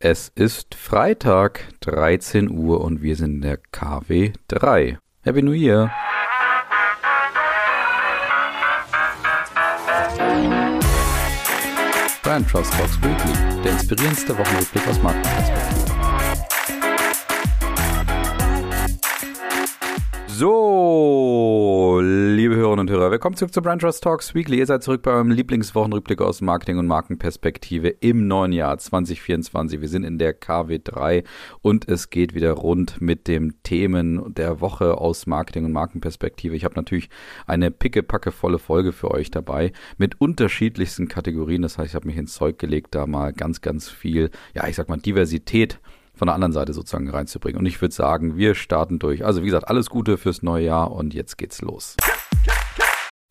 Es ist Freitag, 13 Uhr und wir sind in der KW 3. Happy New Year! Brand Trust Talks Weekly, der inspirierendste Wochenrückblick aus Markenperspektive. So, liebe Hörerinnen und Hörer, willkommen zurück zu Brand Trust Talks Weekly. Ihr seid zurück bei eurem Lieblingswochenrückblick aus Marketing und Markenperspektive im neuen Jahr 2024. Wir sind in der KW3 und es geht wieder rund mit dem Themen der Woche aus Marketing und Markenperspektive. Ich habe natürlich eine pickepackevolle Folge für euch dabei mit unterschiedlichsten Kategorien. Das heißt, ich habe mich ins Zeug gelegt, da mal ganz, ganz viel, ja, ich sag mal, Diversität von der anderen Seite sozusagen reinzubringen. Und ich würde sagen, wir starten durch. Also wie gesagt, alles Gute fürs neue Jahr und jetzt geht's los.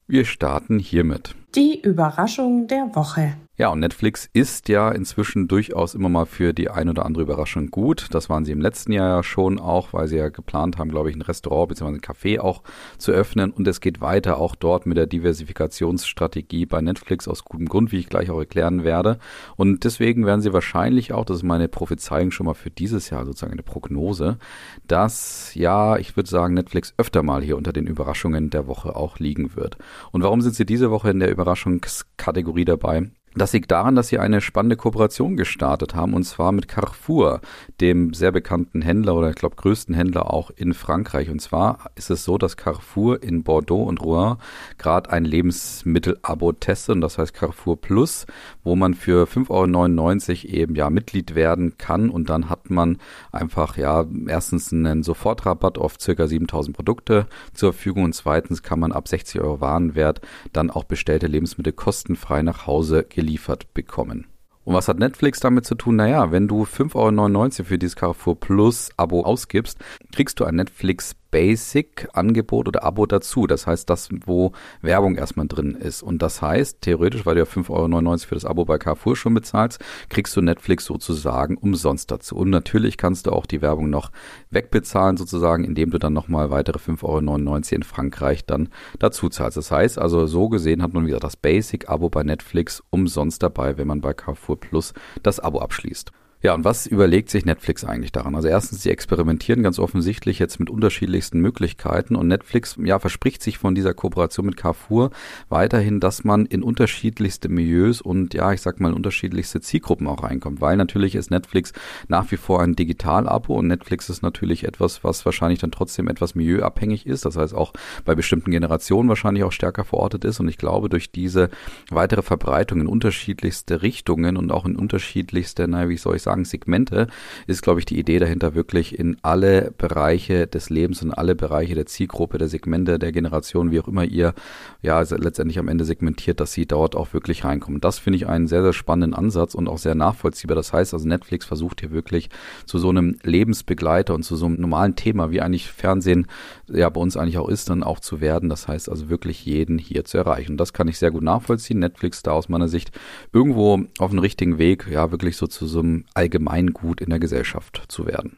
Wir starten hiermit. Die Überraschung der Woche. Ja, und Netflix ist ja inzwischen durchaus immer mal für die ein oder andere Überraschung gut. Das waren sie im letzten Jahr ja schon auch, weil sie ja geplant haben, glaube ich, ein Restaurant bzw. ein Café auch zu öffnen. Und es geht weiter auch dort mit der Diversifikationsstrategie bei Netflix aus gutem Grund, wie ich gleich auch erklären werde. Und deswegen werden sie wahrscheinlich auch, das ist meine Prophezeiung schon mal für dieses Jahr, sozusagen eine Prognose, dass ja, ich würde sagen, Netflix öfter mal hier unter den Überraschungen der Woche auch liegen wird. Und warum sind sie diese Woche in der Überraschungskategorie dabei? Das liegt daran, dass sie eine spannende Kooperation gestartet haben und zwar mit Carrefour, dem sehr bekannten Händler oder ich glaube größten Händler auch in Frankreich. Und zwar ist es so, dass Carrefour in Bordeaux und Rouen gerade ein Lebensmittel-Abo testet. Und das heißt Carrefour Plus, wo man für 5,99 Euro eben ja Mitglied werden kann. Und dann hat man einfach ja erstens einen Sofortrabatt auf circa 7000 Produkte zur Verfügung. Und zweitens kann man ab 60 Euro Warenwert dann auch bestellte Lebensmittel kostenfrei nach Hause geliefert geliefert bekommen. Und was hat Netflix damit zu tun? Naja, wenn du 5,99 Euro für dieses Carrefour Plus Abo ausgibst, kriegst du ein Netflix Basic-Angebot oder Abo dazu. Das heißt, das, wo Werbung erstmal drin ist. Und das heißt, theoretisch, weil du ja 5,99 Euro für das Abo bei Carrefour schon bezahlst, kriegst du Netflix sozusagen umsonst dazu. Und natürlich kannst du auch die Werbung noch wegbezahlen, sozusagen, indem du dann nochmal weitere 5,99 Euro in Frankreich dann dazu zahlst. Das heißt, also so gesehen hat man wieder das Basic-Abo bei Netflix umsonst dabei, wenn man bei Carrefour Plus das Abo abschließt. Ja, und was überlegt sich Netflix eigentlich daran? Also erstens, sie experimentieren ganz offensichtlich jetzt mit unterschiedlichsten Möglichkeiten und Netflix ja verspricht sich von dieser Kooperation mit Carrefour weiterhin, dass man in unterschiedlichste Milieus und ja, ich sag mal unterschiedlichste Zielgruppen auch reinkommt, weil natürlich ist Netflix nach wie vor ein Digital-Abo und Netflix ist natürlich etwas, was wahrscheinlich dann trotzdem etwas milieuabhängig ist, das heißt auch bei bestimmten Generationen wahrscheinlich auch stärker verortet ist und ich glaube, durch diese weitere Verbreitung in unterschiedlichste Richtungen und auch in unterschiedlichste, naja, wie soll ich sagen, Segmente, ist, glaube ich, die Idee dahinter wirklich in alle Bereiche des Lebens und alle Bereiche der Zielgruppe, der Segmente, der Generation, wie auch immer ihr ja letztendlich am Ende segmentiert, dass sie dort auch wirklich reinkommen. Das finde ich einen sehr, sehr spannenden Ansatz und auch sehr nachvollziehbar. Das heißt also, Netflix versucht hier wirklich zu so einem Lebensbegleiter und zu so einem normalen Thema, wie eigentlich Fernsehen ja bei uns eigentlich auch ist, dann auch zu werden. Das heißt also wirklich jeden hier zu erreichen. Und das kann ich sehr gut nachvollziehen. Netflix da aus meiner Sicht irgendwo auf dem richtigen Weg, ja, wirklich so zu so einem Allgemeingut in der Gesellschaft zu werden.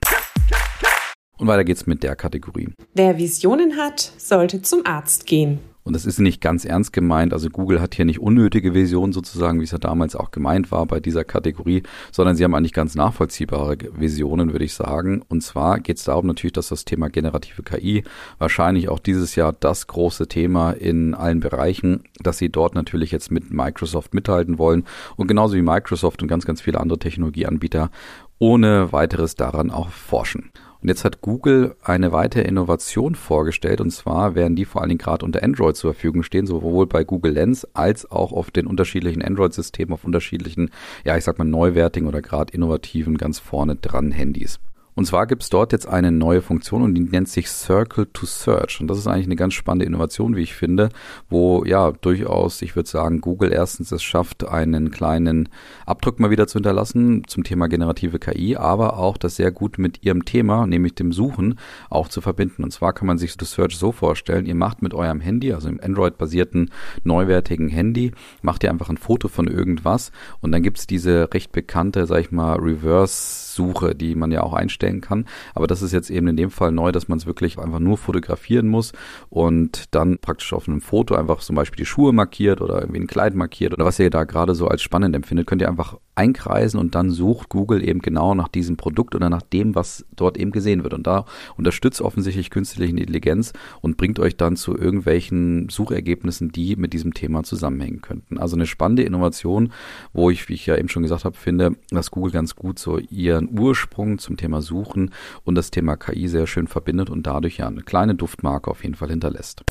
Und weiter geht's mit der Kategorie. Wer Visionen hat, sollte zum Arzt gehen. Und das ist nicht ganz ernst gemeint. Also Google hat hier nicht unnötige Visionen sozusagen, wie es ja damals auch gemeint war bei dieser Kategorie, sondern sie haben eigentlich ganz nachvollziehbare Visionen, würde ich sagen. Und zwar geht es darum natürlich, dass das Thema generative KI wahrscheinlich auch dieses Jahr das große Thema in allen Bereichen, dass sie dort natürlich jetzt mit Microsoft mithalten wollen und genauso wie Microsoft und ganz, ganz viele andere Technologieanbieter ohne weiteres daran auch forschen. Und jetzt hat Google eine weitere Innovation vorgestellt und zwar werden die vor allen Dingen gerade unter Android zur Verfügung stehen, sowohl bei Google Lens als auch auf den unterschiedlichen Android-Systemen, auf unterschiedlichen, ja ich sag mal neuwertigen oder gerade innovativen ganz vorne dran Handys. Und zwar gibt es dort jetzt eine neue Funktion und die nennt sich Circle to Search. Und das ist eigentlich eine ganz spannende Innovation, wie ich finde, wo ja durchaus, ich würde sagen, Google erstens es schafft, einen kleinen Abdruck mal wieder zu hinterlassen zum Thema generative KI, aber auch das sehr gut mit ihrem Thema, nämlich dem Suchen, auch zu verbinden. Und zwar kann man sich das Search so vorstellen, ihr macht mit eurem Handy, also im Android-basierten neuwertigen Handy, macht ihr einfach ein Foto von irgendwas und dann gibt es diese recht bekannte, sag ich mal, Reverse-Suche, die man ja auch einstellt einstellen kann. Aber das ist jetzt eben in dem Fall neu, dass man es wirklich einfach nur fotografieren muss und dann praktisch auf einem Foto einfach zum Beispiel die Schuhe markiert oder irgendwie ein Kleid markiert oder was ihr da gerade so als spannend empfindet, könnt ihr einfach einkreisen und dann sucht Google eben genau nach diesem Produkt oder nach dem, was dort eben gesehen wird. Und da unterstützt offensichtlich künstliche Intelligenz und bringt euch dann zu irgendwelchen Suchergebnissen, die mit diesem Thema zusammenhängen könnten. Also eine spannende Innovation, wo ich, wie ich ja eben schon gesagt habe, finde, dass Google ganz gut so ihren Ursprung zum Thema Suchen und das Thema KI sehr schön verbindet und dadurch ja eine kleine Duftmarke auf jeden Fall hinterlässt.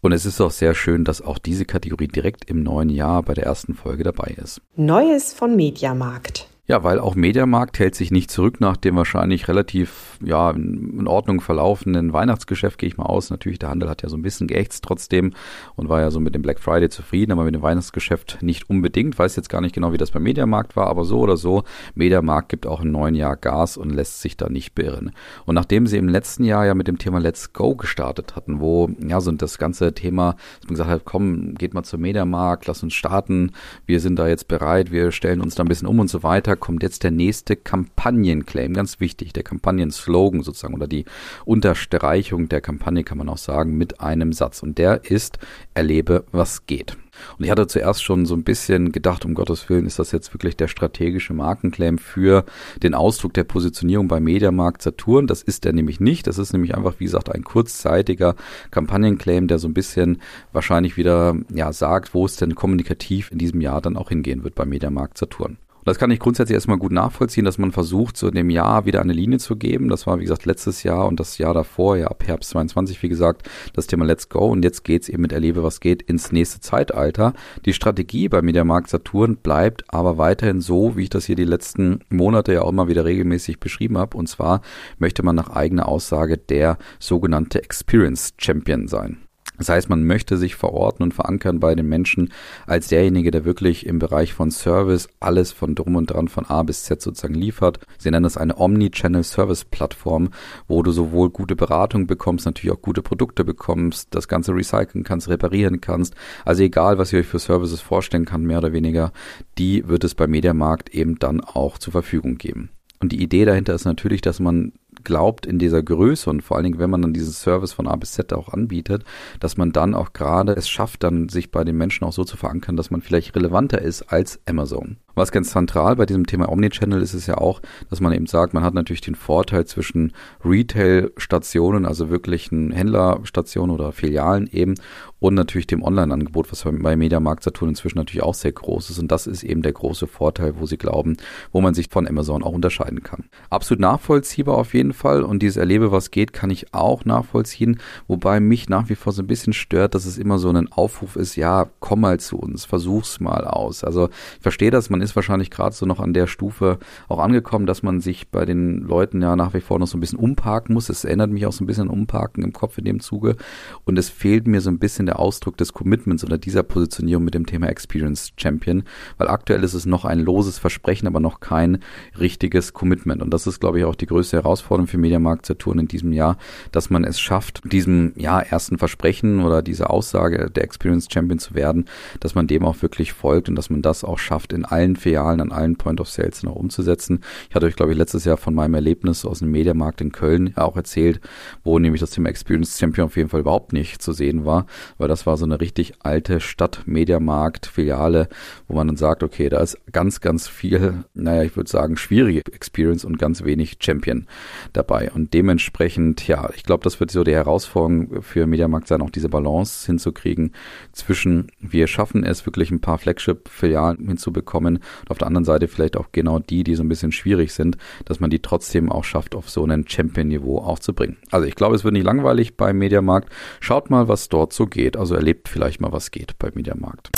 Und es ist auch sehr schön, dass auch diese Kategorie direkt im neuen Jahr bei der ersten Folge dabei ist. Neues von Mediamarkt. Ja, weil auch Mediamarkt hält sich nicht zurück nach dem wahrscheinlich relativ ja, in Ordnung verlaufenden Weihnachtsgeschäft, gehe ich mal aus. Natürlich, der Handel hat ja so ein bisschen geächtzt trotzdem und war ja so mit dem Black Friday zufrieden, aber mit dem Weihnachtsgeschäft nicht unbedingt. Weiß jetzt gar nicht genau, wie das beim Mediamarkt war, aber so oder so, Mediamarkt gibt auch im neuen Jahr Gas und lässt sich da nicht beirren. Und nachdem sie im letzten Jahr ja mit dem Thema Let's Go gestartet hatten, wo ja so das ganze Thema, dass man gesagt hat, komm, geht mal zum Mediamarkt, lass uns starten, wir sind da jetzt bereit, wir stellen uns da ein bisschen um und so weiter kommt jetzt der nächste Kampagnenclaim, ganz wichtig, der Kampagnenslogan sozusagen oder die Unterstreichung der Kampagne kann man auch sagen mit einem Satz und der ist erlebe, was geht. Und ich hatte zuerst schon so ein bisschen gedacht, um Gottes Willen, ist das jetzt wirklich der strategische Markenclaim für den Ausdruck der Positionierung bei Mediamarkt Saturn? Das ist er nämlich nicht. Das ist nämlich einfach, wie gesagt, ein kurzzeitiger Kampagnenclaim, der so ein bisschen wahrscheinlich wieder ja, sagt, wo es denn kommunikativ in diesem Jahr dann auch hingehen wird bei Mediamarkt Saturn das kann ich grundsätzlich erstmal gut nachvollziehen, dass man versucht, so in dem Jahr wieder eine Linie zu geben. Das war, wie gesagt, letztes Jahr und das Jahr davor, ja, ab Herbst 22, wie gesagt, das Thema Let's Go. Und jetzt geht's eben mit Erlebe, was geht, ins nächste Zeitalter. Die Strategie bei Mediamarkt Saturn bleibt aber weiterhin so, wie ich das hier die letzten Monate ja auch immer wieder regelmäßig beschrieben habe. Und zwar möchte man nach eigener Aussage der sogenannte Experience Champion sein. Das heißt, man möchte sich verorten und verankern bei den Menschen als derjenige, der wirklich im Bereich von Service alles von drum und dran von A bis Z sozusagen liefert. Sie nennen das eine Omni-Channel Service Plattform, wo du sowohl gute Beratung bekommst, natürlich auch gute Produkte bekommst, das Ganze recyceln kannst, reparieren kannst. Also egal, was ihr euch für Services vorstellen kann, mehr oder weniger, die wird es bei Mediamarkt eben dann auch zur Verfügung geben. Und die Idee dahinter ist natürlich, dass man glaubt in dieser Größe und vor allen Dingen, wenn man dann diesen Service von A bis Z auch anbietet, dass man dann auch gerade es schafft, dann sich bei den Menschen auch so zu verankern, dass man vielleicht relevanter ist als Amazon. Was ganz zentral bei diesem Thema Omnichannel ist, ist ja auch, dass man eben sagt, man hat natürlich den Vorteil zwischen Retail-Stationen, also wirklichen Händlerstationen oder Filialen eben, und natürlich dem Online-Angebot, was bei Mediamarkt Saturn inzwischen natürlich auch sehr groß ist. Und das ist eben der große Vorteil, wo sie glauben, wo man sich von Amazon auch unterscheiden kann. Absolut nachvollziehbar auf jeden Fall. Und dieses Erlebe, was geht, kann ich auch nachvollziehen. Wobei mich nach wie vor so ein bisschen stört, dass es immer so ein Aufruf ist, ja, komm mal zu uns, versuch's mal aus. Also ich verstehe das, man ist wahrscheinlich gerade so noch an der Stufe auch angekommen, dass man sich bei den Leuten ja nach wie vor noch so ein bisschen umparken muss. Es erinnert mich auch so ein bisschen an Umparken im Kopf in dem Zuge. Und es fehlt mir so ein bisschen der Ausdruck des Commitments oder dieser Positionierung mit dem Thema Experience Champion, weil aktuell ist es noch ein loses Versprechen, aber noch kein richtiges Commitment. Und das ist, glaube ich, auch die größte Herausforderung für Mediamarkt Saturn in diesem Jahr, dass man es schafft, diesem ja ersten Versprechen oder dieser Aussage der Experience Champion zu werden, dass man dem auch wirklich folgt und dass man das auch schafft, in allen Filialen an allen Point of Sales noch umzusetzen. Ich hatte euch, glaube ich, letztes Jahr von meinem Erlebnis aus dem Mediamarkt in Köln auch erzählt, wo nämlich das Thema Experience Champion auf jeden Fall überhaupt nicht zu sehen war, weil das war so eine richtig alte Stadt-Mediamarkt-Filiale, wo man dann sagt, okay, da ist ganz, ganz viel, naja, ich würde sagen, schwierige Experience und ganz wenig Champion dabei. Und dementsprechend, ja, ich glaube, das wird so die Herausforderung für Mediamarkt sein, auch diese Balance hinzukriegen zwischen, wir schaffen es wirklich ein paar Flagship-Filialen hinzubekommen und auf der anderen Seite vielleicht auch genau die, die so ein bisschen schwierig sind, dass man die trotzdem auch schafft, auf so einen Champion-Niveau aufzubringen. Also ich glaube, es wird nicht langweilig beim Mediamarkt. Schaut mal, was dort so geht. Also erlebt vielleicht mal, was geht beim Mediamarkt.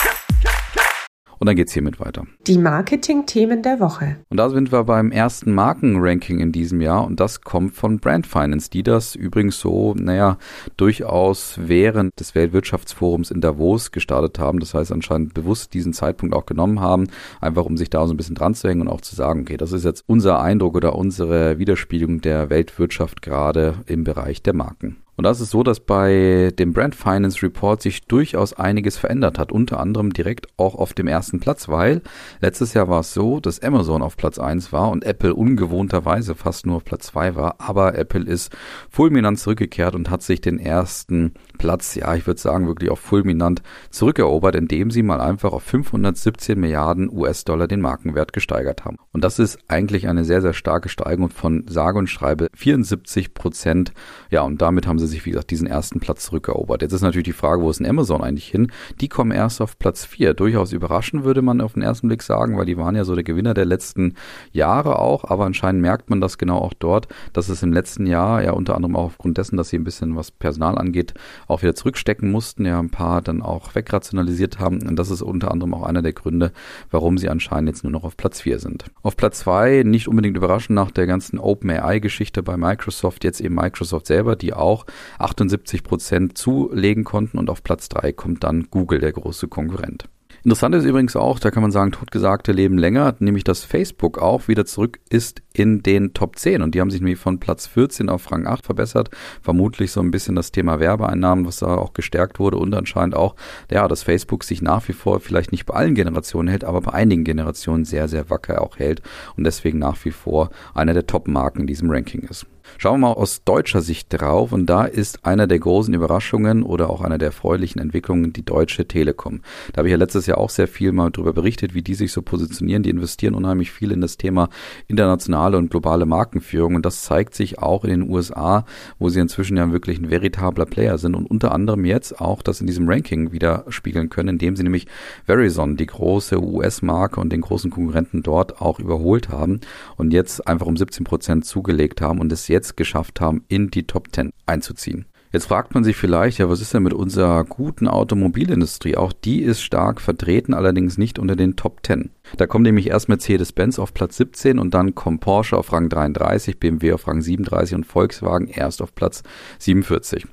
Und dann geht's hiermit weiter. Die Marketing-Themen der Woche. Und da sind wir beim ersten Markenranking in diesem Jahr und das kommt von Brand Finance, die das übrigens so, naja, durchaus während des Weltwirtschaftsforums in Davos gestartet haben. Das heißt anscheinend bewusst diesen Zeitpunkt auch genommen haben, einfach um sich da so ein bisschen dran zu hängen und auch zu sagen, okay, das ist jetzt unser Eindruck oder unsere Widerspiegelung der Weltwirtschaft gerade im Bereich der Marken. Und das ist so, dass bei dem Brand Finance Report sich durchaus einiges verändert hat, unter anderem direkt auch auf dem ersten Platz, weil letztes Jahr war es so, dass Amazon auf Platz 1 war und Apple ungewohnterweise fast nur auf Platz 2 war, aber Apple ist fulminant zurückgekehrt und hat sich den ersten Platz, ja, ich würde sagen, wirklich auch fulminant zurückerobert, indem sie mal einfach auf 517 Milliarden US-Dollar den Markenwert gesteigert haben. Und das ist eigentlich eine sehr, sehr starke Steigerung von sage und schreibe 74 Prozent. Ja, und damit haben sie sich, wie gesagt, diesen ersten Platz zurückerobert. Jetzt ist natürlich die Frage, wo ist denn Amazon eigentlich hin? Die kommen erst auf Platz 4. Durchaus überraschend, würde man auf den ersten Blick sagen, weil die waren ja so der Gewinner der letzten Jahre auch, aber anscheinend merkt man das genau auch dort, dass es im letzten Jahr ja unter anderem auch aufgrund dessen, dass sie ein bisschen was Personal angeht, auch wieder zurückstecken mussten, ja ein paar dann auch wegrationalisiert haben. Und das ist unter anderem auch einer der Gründe, warum sie anscheinend jetzt nur noch auf Platz 4 sind. Auf Platz 2, nicht unbedingt überraschend nach der ganzen OpenAI-Geschichte bei Microsoft, jetzt eben Microsoft selber, die auch 78 Prozent zulegen konnten und auf Platz 3 kommt dann Google, der große Konkurrent. Interessant ist übrigens auch, da kann man sagen, totgesagte leben länger, nämlich dass Facebook auch wieder zurück ist in den Top 10 und die haben sich nämlich von Platz 14 auf Rang 8 verbessert. Vermutlich so ein bisschen das Thema Werbeeinnahmen, was da auch gestärkt wurde und anscheinend auch, ja, dass Facebook sich nach wie vor vielleicht nicht bei allen Generationen hält, aber bei einigen Generationen sehr, sehr wacker auch hält und deswegen nach wie vor einer der Top-Marken in diesem Ranking ist. Schauen wir mal aus deutscher Sicht drauf und da ist einer der großen Überraschungen oder auch einer der erfreulichen Entwicklungen die Deutsche Telekom. Da habe ich ja letztes Jahr auch sehr viel mal darüber berichtet, wie die sich so positionieren. Die investieren unheimlich viel in das Thema internationale und globale Markenführung und das zeigt sich auch in den USA, wo sie inzwischen ja wirklich ein veritabler Player sind und unter anderem jetzt auch das in diesem Ranking wieder spiegeln können, indem sie nämlich Verizon, die große US-Marke und den großen Konkurrenten dort auch überholt haben und jetzt einfach um 17 Prozent zugelegt haben und es jetzt jetzt geschafft haben, in die Top 10 einzuziehen. Jetzt fragt man sich vielleicht, ja, was ist denn mit unserer guten Automobilindustrie? Auch die ist stark vertreten, allerdings nicht unter den Top 10. Da kommt nämlich erst Mercedes-Benz auf Platz 17 und dann kommt Porsche auf Rang 33, BMW auf Rang 37 und Volkswagen erst auf Platz 47.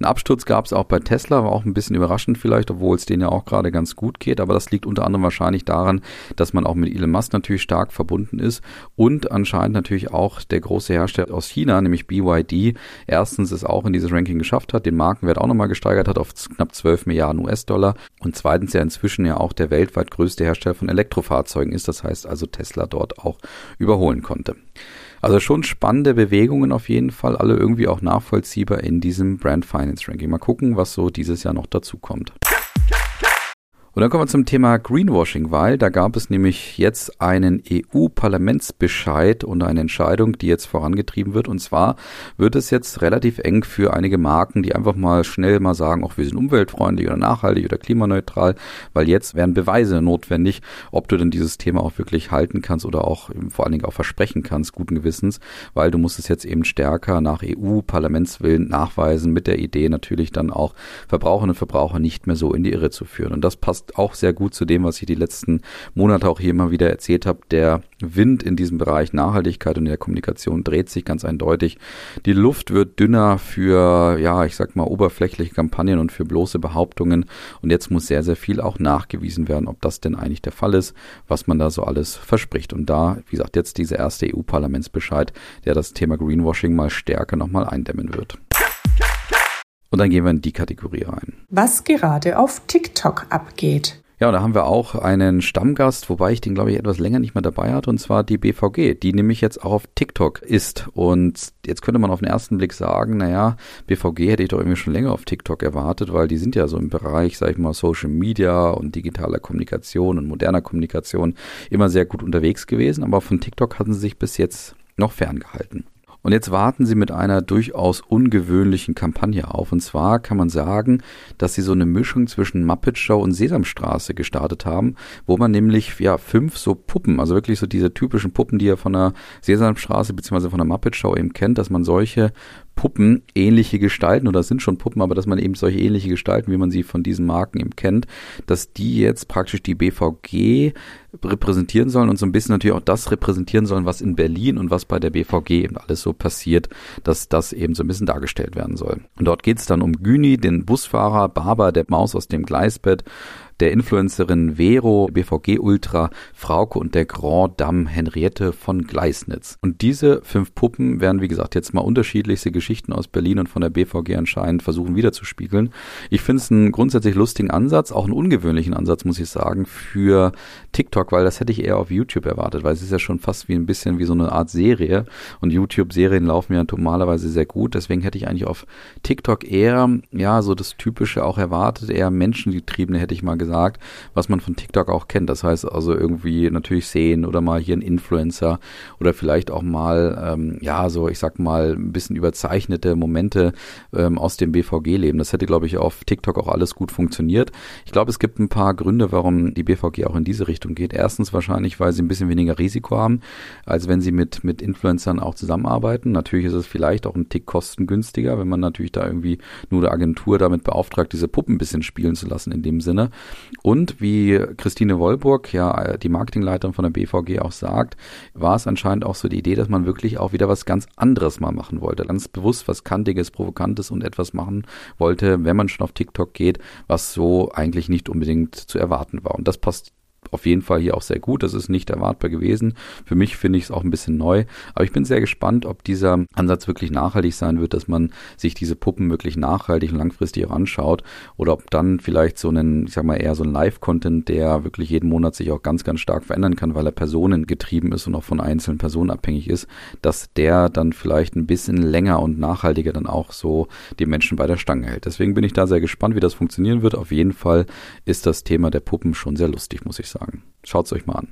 Ein Absturz gab es auch bei Tesla, war auch ein bisschen überraschend vielleicht, obwohl es denen ja auch gerade ganz gut geht. Aber das liegt unter anderem wahrscheinlich daran, dass man auch mit Elon Musk natürlich stark verbunden ist und anscheinend natürlich auch der große Hersteller aus China, nämlich BYD, erstens es auch in dieses Ranking geschafft hat, den Markenwert auch nochmal gesteigert hat auf knapp 12 Milliarden US-Dollar und zweitens ja inzwischen ja auch der weltweit größte Hersteller von Elektrofahrzeugen ist. Das heißt also Tesla dort auch überholen konnte. Also schon spannende Bewegungen auf jeden Fall, alle irgendwie auch nachvollziehbar in diesem Brand Finance Ranking. Mal gucken, was so dieses Jahr noch dazu kommt. Und dann kommen wir zum Thema Greenwashing, weil da gab es nämlich jetzt einen EU-Parlamentsbescheid und eine Entscheidung, die jetzt vorangetrieben wird. Und zwar wird es jetzt relativ eng für einige Marken, die einfach mal schnell mal sagen, auch wir sind umweltfreundlich oder nachhaltig oder klimaneutral, weil jetzt werden Beweise notwendig, ob du denn dieses Thema auch wirklich halten kannst oder auch vor allen Dingen auch versprechen kannst, guten Gewissens, weil du musst es jetzt eben stärker nach EU-Parlamentswillen nachweisen, mit der Idee natürlich dann auch Verbraucherinnen und Verbraucher nicht mehr so in die Irre zu führen. Und das passt passt auch sehr gut zu dem, was ich die letzten Monate auch hier immer wieder erzählt habe. Der Wind in diesem Bereich Nachhaltigkeit und der Kommunikation dreht sich ganz eindeutig. Die Luft wird dünner für, ja, ich sag mal, oberflächliche Kampagnen und für bloße Behauptungen. Und jetzt muss sehr, sehr viel auch nachgewiesen werden, ob das denn eigentlich der Fall ist, was man da so alles verspricht. Und da, wie gesagt, jetzt dieser erste EU-Parlamentsbescheid, der das Thema Greenwashing mal stärker nochmal eindämmen wird. Und dann gehen wir in die Kategorie rein. Was gerade auf TikTok abgeht. Ja, und da haben wir auch einen Stammgast, wobei ich den, glaube ich, etwas länger nicht mehr dabei hatte, und zwar die BVG, die nämlich jetzt auch auf TikTok ist. Und jetzt könnte man auf den ersten Blick sagen, naja, BVG hätte ich doch irgendwie schon länger auf TikTok erwartet, weil die sind ja so im Bereich, sag ich mal, Social Media und digitaler Kommunikation und moderner Kommunikation immer sehr gut unterwegs gewesen, aber von TikTok hatten sie sich bis jetzt noch ferngehalten. Und jetzt warten sie mit einer durchaus ungewöhnlichen Kampagne auf. Und zwar kann man sagen, dass sie so eine Mischung zwischen Muppet Show und Sesamstraße gestartet haben, wo man nämlich ja fünf so Puppen, also wirklich so diese typischen Puppen, die ihr von der Sesamstraße bzw. von der Muppet Show eben kennt, dass man solche Puppen ähnliche Gestalten oder sind schon Puppen, aber dass man eben solche ähnliche Gestalten, wie man sie von diesen Marken eben kennt, dass die jetzt praktisch die BVG repräsentieren sollen und so ein bisschen natürlich auch das repräsentieren sollen, was in Berlin und was bei der BVG eben alles so passiert, dass das eben so ein bisschen dargestellt werden soll. Und dort geht es dann um Güni, den Busfahrer, Barber, der Maus aus dem Gleisbett, der Influencerin Vero, BVG Ultra, Frauke und der Grand Dame Henriette von Gleisnitz. Und diese fünf Puppen werden, wie gesagt, jetzt mal unterschiedlichste Geschichten aus Berlin und von der BVG anscheinend versuchen wiederzuspiegeln. Ich finde es einen grundsätzlich lustigen Ansatz, auch einen ungewöhnlichen Ansatz, muss ich sagen, für TikTok, weil das hätte ich eher auf YouTube erwartet, weil es ist ja schon fast wie ein bisschen wie so eine Art Serie und YouTube-Serien laufen ja normalerweise sehr gut. Deswegen hätte ich eigentlich auf TikTok eher, ja, so das Typische auch erwartet, eher menschengetriebene, hätte ich mal gesagt, was man von TikTok auch kennt. Das heißt also irgendwie natürlich sehen oder mal hier ein Influencer oder vielleicht auch mal, ähm, ja, so ich sag mal, ein bisschen überzeichnete Momente ähm, aus dem BVG-Leben. Das hätte, glaube ich, auf TikTok auch alles gut funktioniert. Ich glaube, es gibt ein paar Gründe, warum die BVG auch in diese Richtung geht. Erstens wahrscheinlich, weil sie ein bisschen weniger Risiko haben, als wenn sie mit, mit Influencern auch zusammenarbeiten. Natürlich ist es vielleicht auch ein Tick kostengünstiger, wenn man natürlich da irgendwie nur eine Agentur damit beauftragt, diese Puppen ein bisschen spielen zu lassen in dem Sinne. Und wie Christine Wollburg, ja, die Marketingleiterin von der BVG auch sagt, war es anscheinend auch so die Idee, dass man wirklich auch wieder was ganz anderes mal machen wollte. Ganz bewusst was Kantiges, Provokantes und etwas machen wollte, wenn man schon auf TikTok geht, was so eigentlich nicht unbedingt zu erwarten war. Und das passt auf jeden Fall hier auch sehr gut. Das ist nicht erwartbar gewesen. Für mich finde ich es auch ein bisschen neu. Aber ich bin sehr gespannt, ob dieser Ansatz wirklich nachhaltig sein wird, dass man sich diese Puppen wirklich nachhaltig und langfristig anschaut. Oder ob dann vielleicht so ein, ich sag mal, eher so ein Live-Content, der wirklich jeden Monat sich auch ganz, ganz stark verändern kann, weil er personengetrieben ist und auch von einzelnen Personen abhängig ist, dass der dann vielleicht ein bisschen länger und nachhaltiger dann auch so die Menschen bei der Stange hält. Deswegen bin ich da sehr gespannt, wie das funktionieren wird. Auf jeden Fall ist das Thema der Puppen schon sehr lustig, muss ich sagen sagen. Schaut es euch mal an.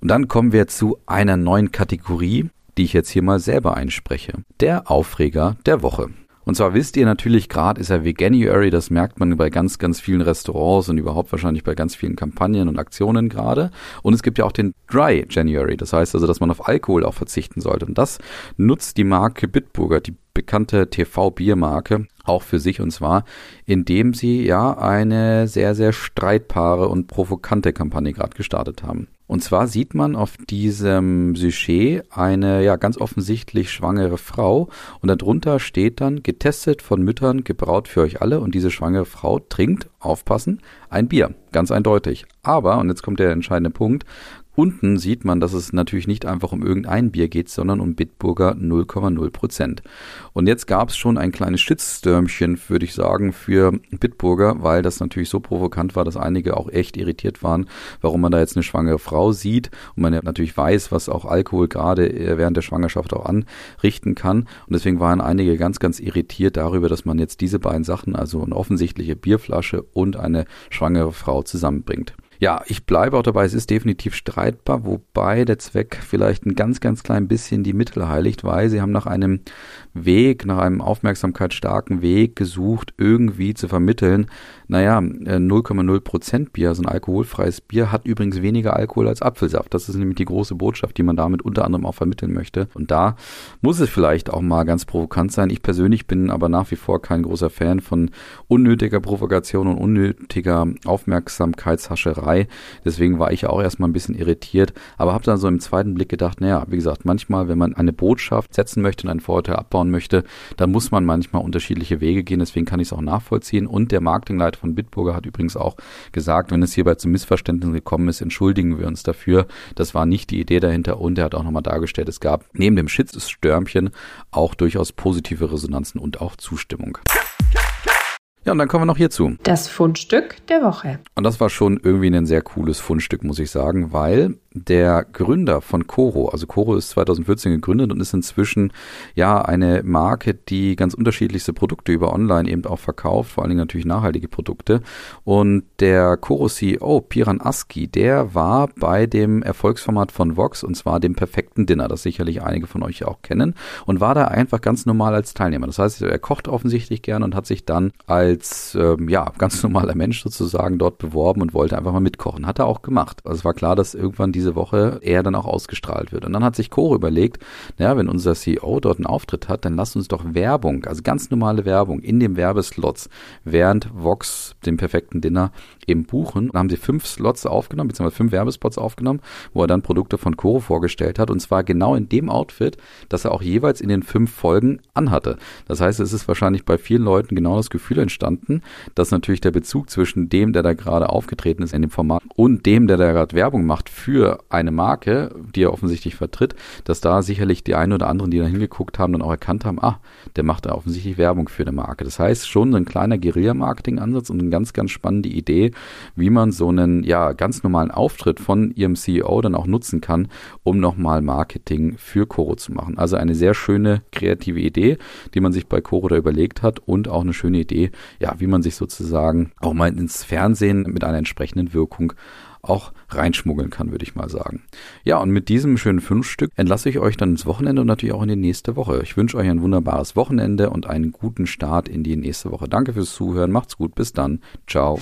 Und dann kommen wir zu einer neuen Kategorie, die ich jetzt hier mal selber einspreche. Der Aufreger der Woche. Und zwar wisst ihr natürlich, gerade ist ja Veganuary, das merkt man bei ganz, ganz vielen Restaurants und überhaupt wahrscheinlich bei ganz vielen Kampagnen und Aktionen gerade. Und es gibt ja auch den Dry January, das heißt also, dass man auf Alkohol auch verzichten sollte. Und das nutzt die Marke Bitburger, die bekannte TV-Biermarke, auch für sich und zwar, indem sie ja eine sehr, sehr streitbare und provokante Kampagne gerade gestartet haben. Und zwar sieht man auf diesem Sujet eine ja ganz offensichtlich schwangere Frau. Und darunter steht dann getestet von Müttern, gebraut für euch alle. Und diese schwangere Frau trinkt, aufpassen, ein Bier, ganz eindeutig. Aber, und jetzt kommt der entscheidende Punkt, Unten sieht man, dass es natürlich nicht einfach um irgendein Bier geht, sondern um Bitburger 0,0 Prozent. Und jetzt gab es schon ein kleines Shitstürmchen, würde ich sagen, für Bitburger, weil das natürlich so provokant war, dass einige auch echt irritiert waren, warum man da jetzt eine schwangere Frau sieht und man ja natürlich weiß, was auch Alkohol gerade äh, während der Schwangerschaft auch anrichten kann. Und deswegen waren einige ganz, ganz irritiert darüber, dass man jetzt diese beiden Sachen, also eine offensichtliche Bierflasche und eine schwangere Frau zusammenbringt. Ja, ich bleibe auch dabei, es ist definitiv streitbar, wobei der Zweck vielleicht ein ganz, ganz klein bisschen die Mittel heiligt, weil sie haben nach einem Weg, nach einem aufmerksamkeitsstarken Weg gesucht, irgendwie zu vermitteln, naja, 0,0 äh, Prozent Bier, also ein alkoholfreies Bier, hat übrigens weniger Alkohol als Apfelsaft. Das ist nämlich die große Botschaft, die man damit unter anderem auch vermitteln möchte. Und da muss es vielleicht auch mal ganz provokant sein. Ich persönlich bin aber nach wie vor kein großer Fan von unnötiger Provokation und unnötiger Aufmerksamkeitshascherei. Deswegen war ich auch erstmal ein bisschen irritiert, aber habe dann so im zweiten Blick gedacht, naja, wie gesagt, manchmal, wenn man eine Botschaft setzen möchte und einen Vorurteil abbauen möchte, dann muss man manchmal unterschiedliche Wege gehen. Deswegen kann ich es auch nachvollziehen. Und der Marketingleiter von Bitburger hat übrigens auch gesagt, wenn es hierbei zu Missverständnissen gekommen ist, entschuldigen wir uns dafür. Das war nicht die Idee dahinter und er hat auch nochmal dargestellt, es gab neben dem Shitstürmchen auch durchaus positive Resonanzen und auch Zustimmung. Ja, und dann kommen wir noch hierzu. Das Fundstück der Woche. Und das war schon irgendwie ein sehr cooles Fundstück, muss ich sagen, weil der Gründer von Coro, also Coro ist 2014 gegründet und ist inzwischen ja eine Marke, die ganz unterschiedlichste Produkte über online eben auch verkauft, vor allen Dingen natürlich nachhaltige Produkte. Und der Coro CEO Piran Aski, der war bei dem Erfolgsformat von Vox und zwar dem perfekten Dinner, das sicherlich einige von euch auch kennen und war da einfach ganz normal als Teilnehmer. Das heißt, er kocht offensichtlich gern und hat sich dann als ähm, ja ganz normaler Mensch sozusagen dort beworben und wollte einfach mal mitkochen. Hat er auch gemacht. Also es war klar, dass irgendwann diese Woche eher dann auch ausgestrahlt wird. Und dann hat sich Coro überlegt, naja, wenn unser CEO dort einen Auftritt hat, dann lasst uns doch Werbung, also ganz normale Werbung in dem Werbeslots während Vox, dem perfekten Dinner, eben buchen. Dann haben sie fünf Slots aufgenommen, beziehungsweise fünf Werbespots aufgenommen, wo er dann Produkte von Coro vorgestellt hat. Und zwar genau in dem Outfit, das er auch jeweils in den fünf Folgen anhatte. Das heißt, es ist wahrscheinlich bei vielen Leuten genau das Gefühl entstanden, dass natürlich der Bezug zwischen dem, der da gerade aufgetreten ist in dem Format und dem, der da gerade Werbung macht für eine Marke, die er offensichtlich vertritt, dass da sicherlich die einen oder anderen, die da hingeguckt haben, dann auch erkannt haben, ah, der macht da offensichtlich Werbung für eine Marke. Das heißt, schon ein kleiner Guerilla-Marketing-Ansatz und eine ganz, ganz spannende Idee, wie man so einen ja ganz normalen Auftritt von ihrem CEO dann auch nutzen kann, um nochmal Marketing für Coro zu machen. Also eine sehr schöne kreative Idee, die man sich bei Coro da überlegt hat und auch eine schöne Idee, ja, wie man sich sozusagen auch mal ins Fernsehen mit einer entsprechenden Wirkung auch reinschmuggeln kann, würde ich mal sagen. Ja, und mit diesem schönen Fünfstück entlasse ich euch dann ins Wochenende und natürlich auch in die nächste Woche. Ich wünsche euch ein wunderbares Wochenende und einen guten Start in die nächste Woche. Danke fürs Zuhören, macht's gut, bis dann, ciao.